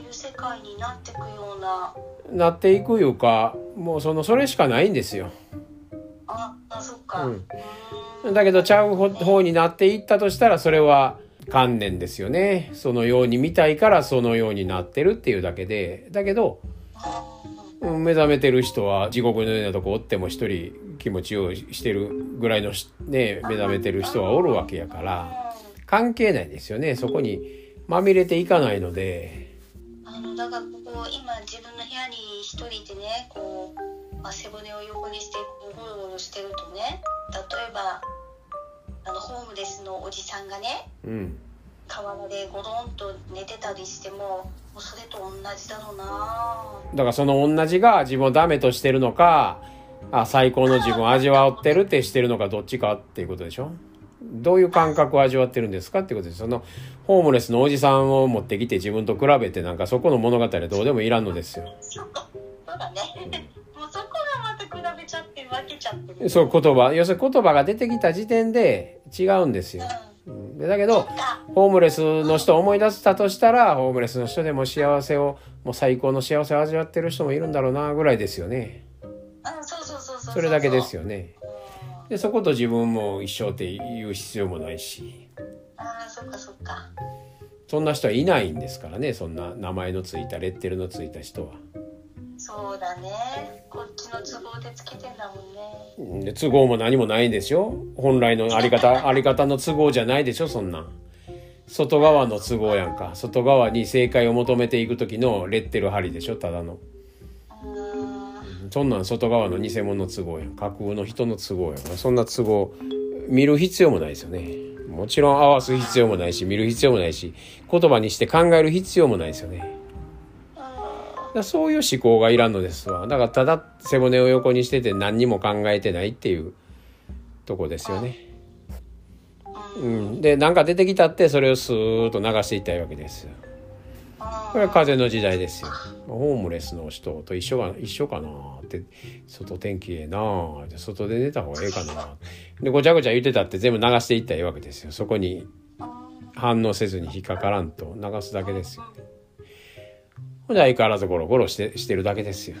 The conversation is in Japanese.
いう世界になっていくような。なっていくいうかもうそのそれしかないんですよ。ああそっか、うん。うん。だけどちゃう方方になっていったとしたらそれは観念ですよね。そのように見たいからそのようになってるっていうだけで。だけどうん目覚めてる人は地獄のようなとこおっても一人気持ちようしてるぐらいのしね目覚めてる人はおるわけやから関係ないですよね。そこにまみれていかないので。あのだからここ今自分の部屋に一人でねこう、まあ、背骨を横にしてゴロゴロしてるとね例えばあのホームレスのおじさんがねうん。河原でゴロンと寝てたりしてももうそれと同じだろうな。だからその同じが自分をダメとしてるのかあ最高の自分を味わってるってしてるのかどっちかっていうことでしょ？どういう感覚を味わってるんですかってことです。そのホームレスのおじさんを持ってきて自分と比べてなんかそこの物語はどうでもいらんのですよ。そうだね。もうそこがまた比べちゃって分けちゃってるそう言葉。要するに言葉が出てきた時点で違うんですよ。うん。でだけどホームレスの人を思い出したとしたらホームレスの人でも幸せをもう最高の幸せを味わってる人もいるんだろうなぐらいですよね。うんそうそうそうそうそれだけですよよねでそこと自分も一生って言う必要もないし。ああそっかそっか。そんな人はいないんですからね。そんな名前のついたレッテルのついた人は。そうだね。こっちの都合でつけてんだもんね。で都合も何もないんですよ。本来のあり方 あり方の都合じゃないでしょそんなん。外側の都合やんか。外側に正解を求めていく時のレッテル貼りでしょただのそんなん外側の偽物の都合や架空の人の都合やそんな都合見る必要もないですよね。もちろん合わす必要もないし見る必要もないし言葉にして考える必要もないですよね。だそういう思考がいらんのですわ。だからただ背骨を横にしてて何にも考えてないっていうとこですよね。うん。で何か出てきたってそれをスーッと流していったいわけですよ。これは風の時代ですよ。ホームレスの人と一緒か一緒かなって。外天気ええなあって。外で寝た方がええかなでごちゃごちゃ言ってたって全部流していったらええわけですよ。そこに反応せずに引っかからんと流すだけですよ。ほんで相変わらずゴロゴロしてしてるだけですよ。